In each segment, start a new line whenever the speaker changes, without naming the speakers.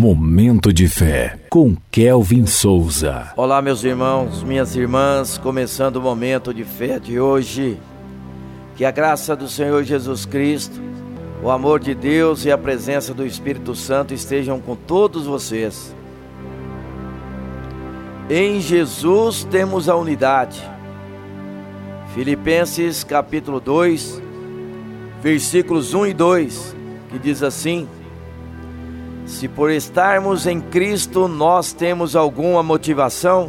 Momento de fé com Kelvin Souza.
Olá, meus irmãos, minhas irmãs, começando o momento de fé de hoje. Que a graça do Senhor Jesus Cristo, o amor de Deus e a presença do Espírito Santo estejam com todos vocês. Em Jesus temos a unidade. Filipenses capítulo 2, versículos 1 e 2, que diz assim: se por estarmos em Cristo nós temos alguma motivação,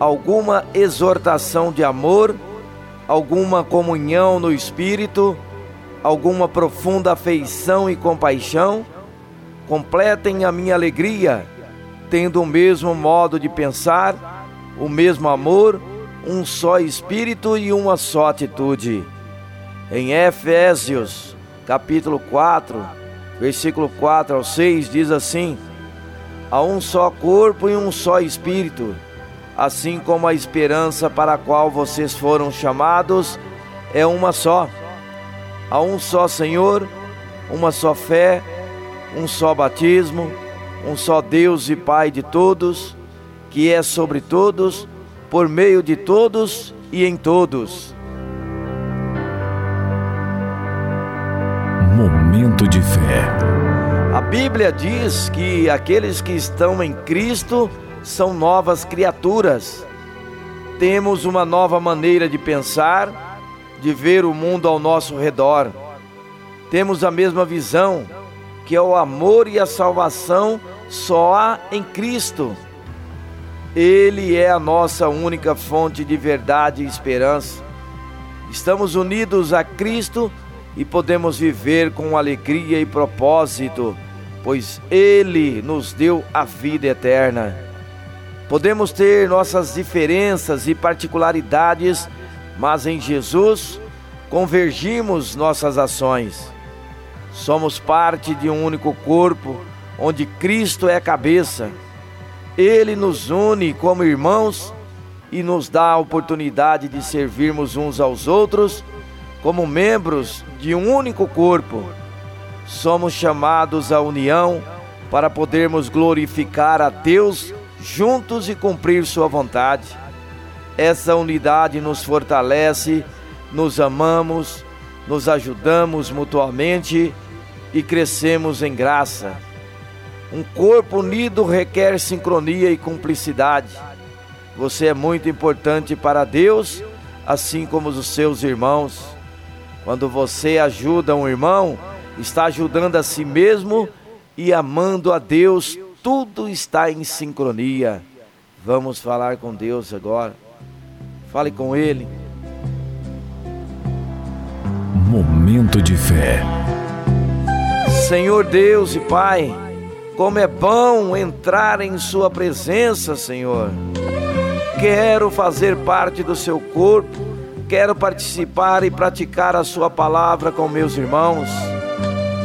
alguma exortação de amor, alguma comunhão no Espírito, alguma profunda afeição e compaixão, completem a minha alegria, tendo o mesmo modo de pensar, o mesmo amor, um só Espírito e uma só atitude. Em Efésios, capítulo 4, versículo 4 ao 6 diz assim: Há um só corpo e um só espírito, assim como a esperança para a qual vocês foram chamados é uma só. Há um só Senhor, uma só fé, um só batismo, um só Deus e Pai de todos, que é sobre todos, por meio de todos e em todos.
Momento de fé.
A Bíblia diz que aqueles que estão em Cristo são novas criaturas. Temos uma nova maneira de pensar, de ver o mundo ao nosso redor. Temos a mesma visão, que é o amor e a salvação só há em Cristo. Ele é a nossa única fonte de verdade e esperança. Estamos unidos a Cristo e podemos viver com alegria e propósito, pois Ele nos deu a vida eterna. Podemos ter nossas diferenças e particularidades, mas em Jesus convergimos nossas ações. Somos parte de um único corpo, onde Cristo é a cabeça. Ele nos une como irmãos e nos dá a oportunidade de servirmos uns aos outros como membros de um único corpo, somos chamados à união para podermos glorificar a Deus juntos e cumprir Sua vontade. Essa unidade nos fortalece, nos amamos, nos ajudamos mutuamente e crescemos em graça. Um corpo unido requer sincronia e cumplicidade. Você é muito importante para Deus, assim como os seus irmãos. Quando você ajuda um irmão, está ajudando a si mesmo e amando a Deus, tudo está em sincronia. Vamos falar com Deus agora. Fale com Ele.
Momento de fé.
Senhor Deus e Pai, como é bom entrar em Sua presença, Senhor. Quero fazer parte do Seu corpo Quero participar e praticar a Sua palavra com meus irmãos.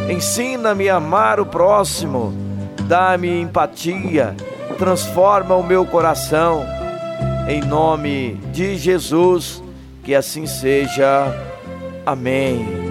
Ensina-me a amar o próximo, dá-me empatia, transforma o meu coração. Em nome de Jesus, que assim seja. Amém.